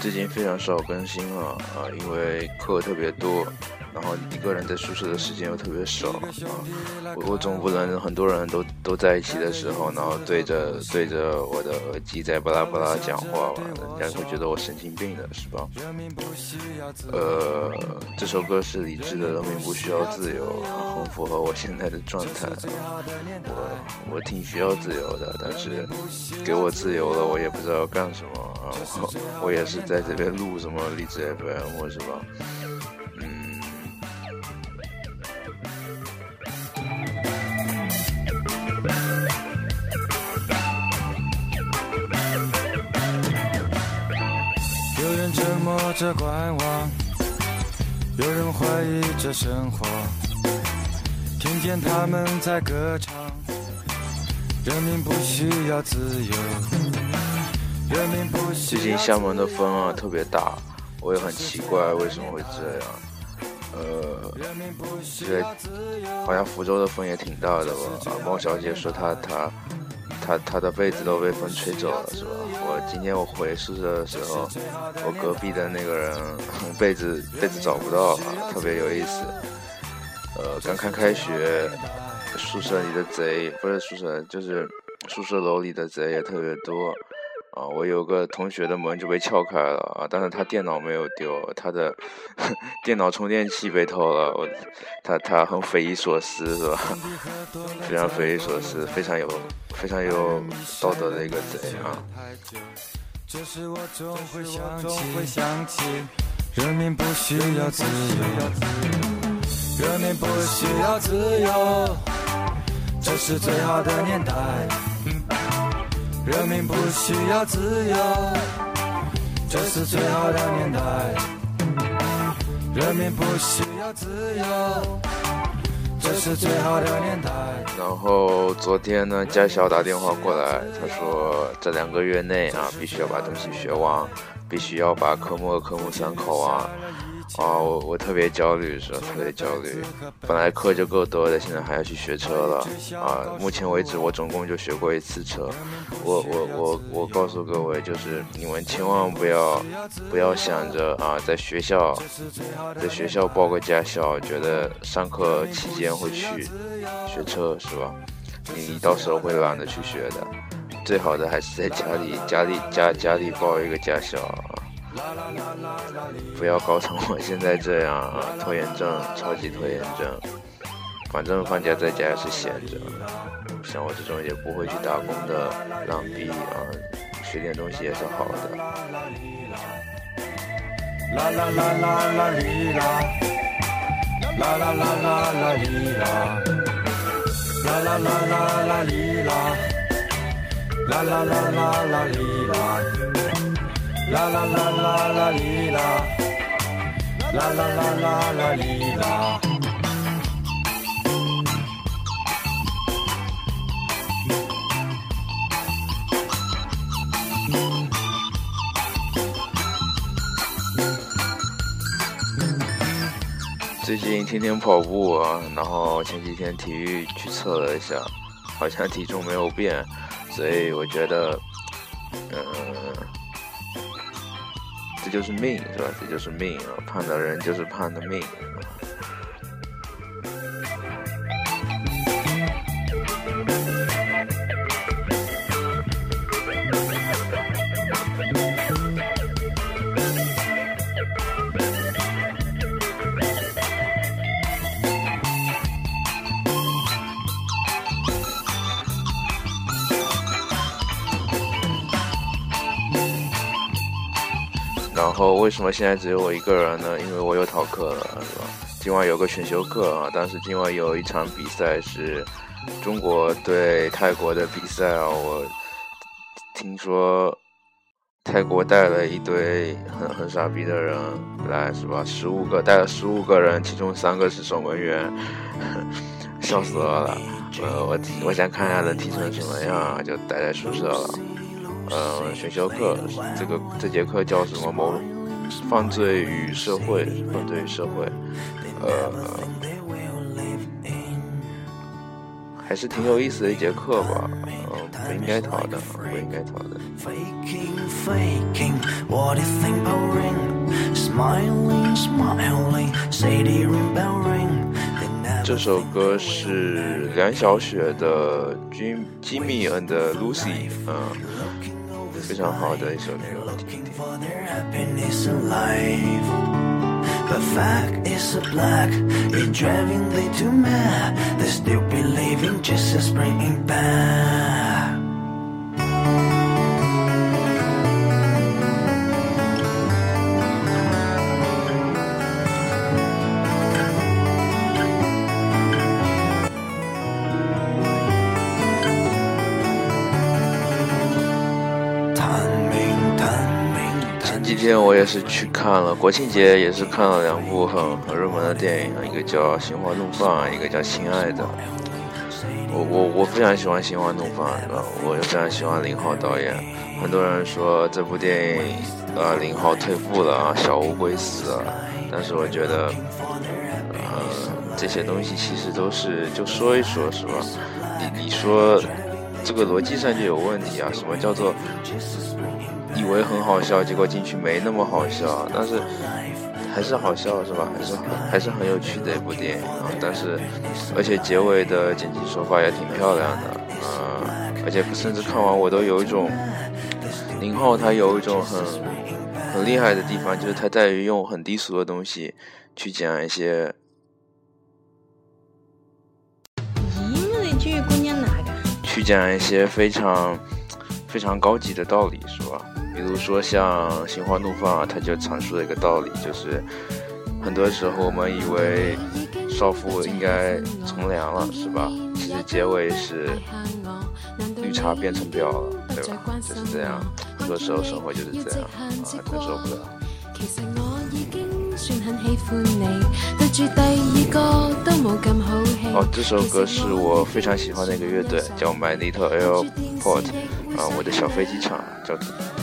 最近非常少更新了啊，因为课特别多。然后一个人在宿舍的时间又特别少啊，我我总不能很多人都都在一起的时候，然后对着对着我的耳机在巴拉巴拉讲话吧，人家会觉得我神经病的是吧？呃，这首歌是李志的《人民不需要自由》，很符合我现在的状态。我我挺需要自由的，但是给我自由了，我也不知道要干什么啊。我我也是在这边录什么荔枝 FM 是吧？有人折磨着观望，有人怀疑着生活，听见他们在歌唱。人民不需要自由，最近厦门的风啊特别大，我也很奇怪为什么会这样。呃，这好像福州的风也挺大的吧？啊猫小姐说她她。她她的被子都被风吹走了，是吧？我今天我回宿舍的时候，我隔壁的那个人 被子被子找不到了，特别有意思。呃，刚刚开学，宿舍里的贼不是宿舍，就是宿舍楼里的贼也特别多。啊，我有个同学的门就被撬开了啊，但是他电脑没有丢，他的 电脑充电器被偷了，我他他很匪夷所思是吧？非常匪夷所思，非常有非常有道德的一个贼啊！人民不需要自由，人民不需要自由，这是最好的年代。人民不需要自由，这是最好的年代。人民不需要自由，这是最好的年代。然后昨天呢，家小打电话过来，他说这两个月内啊，必须要把东西学完，必须要把科目二、科目三考完。啊，我我特别焦虑，是吧？特别焦虑。本来课就够多的，现在还要去学车了。啊，目前为止我总共就学过一次车。我我我我告诉各位，就是你们千万不要不要想着啊，在学校在学校报个驾校，觉得上课期间会去学车，是吧？你到时候会懒得去学的。最好的还是在家里家里家家里报一个驾校。不要搞成我现在这样啊！拖延症，超级拖延症。反正放假在家也是闲着，像我这种也不会去打工的浪逼啊，学点东西也是好的。啦啦啦啦啦哩啦，啦啦啦啦啦哩啦，啦啦啦啦啦哩啦，啦啦啦啦啦哩啦。啦啦啦啦啦哩啦，啦啦啦啦啦哩啦。最近天天跑步啊，然后前几天体育去测了一下，好像体重没有变，所以我觉得，嗯。就是命，是吧？这就是命啊！胖的人就是胖的命。后为什么现在只有我一个人呢？因为我又逃课了，是吧？今晚有个选修课啊，但是今晚有一场比赛是中国对泰国的比赛啊。我听说泰国带了一堆很很傻逼的人来，是吧？十五个带了十五个人，其中三个是守门员，笑死我了。呃，我我想看一下能踢成什么样，就待在宿舍了。呃，选修课，这个这节课叫什么？谋犯罪与社会，犯罪与社会，呃，还是挺有意思的一节课吧。呃，不应该逃的，不应该逃的。这首歌是梁小雪的《Jimmy and Lucy》，嗯，非常好的一首歌，听听。But fact is a black, it's driving me to mad. They still believing Jesus bringing back. 今天我也是去看了国庆节，也是看了两部很很热门的电影，一个叫《心花怒放》，一个叫《亲爱的》。我我我非常喜欢《心花怒放》，我也非常喜欢林浩导演。很多人说这部电影，呃，林浩退步了啊，小乌龟死了。但是我觉得，呃，这些东西其实都是就说一说，是吧？你你说这个逻辑上就有问题啊？什么叫做？以为很好笑，结果进去没那么好笑，但是还是好笑是吧？还是还是很有趣的一部电影啊！但是而且结尾的剪辑手法也挺漂亮的啊！而且甚至看完我都有一种，宁浩他有一种很很厉害的地方，就是他在于用很低俗的东西去讲一些。咦，那句姑娘哪个？去讲一些非常非常高级的道理，是吧？比如说像《心花怒放》，啊它就阐述了一个道理，就是很多时候我们以为少妇应该从良了，是吧？其实结尾是绿茶变成婊了，对吧？就是这样，很多时候生活就是这样啊，承受不了。哦，这首歌是我非常喜欢的一个乐队，叫 My Little Airport，啊，我的小飞机场，叫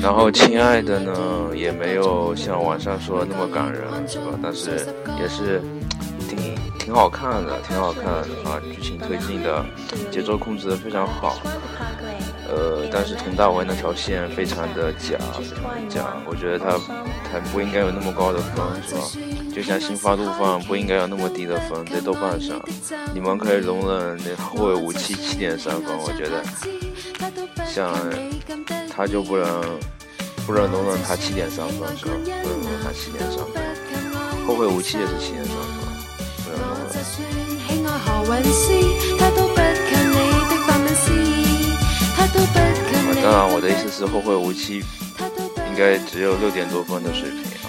然后，亲爱的呢，也没有像网上说那么感人，是吧？但是也是挺好看的，挺好看的啊！剧情推进的，节奏控制的非常好。呃，但是佟大为那条线非常的假，非常的假。我觉得他他不应该有那么高的分，是吧？就像《心花怒放》不应该有那么低的分，在豆瓣上，你们可以容忍那后卫武器七点三分，我觉得，像他就不能不能容忍他七点三分，是吧？不能容忍他七点三分，后卫武器也是七点三分，不能容忍。当然，我的意思是后会无期应该只有六点多分的水平。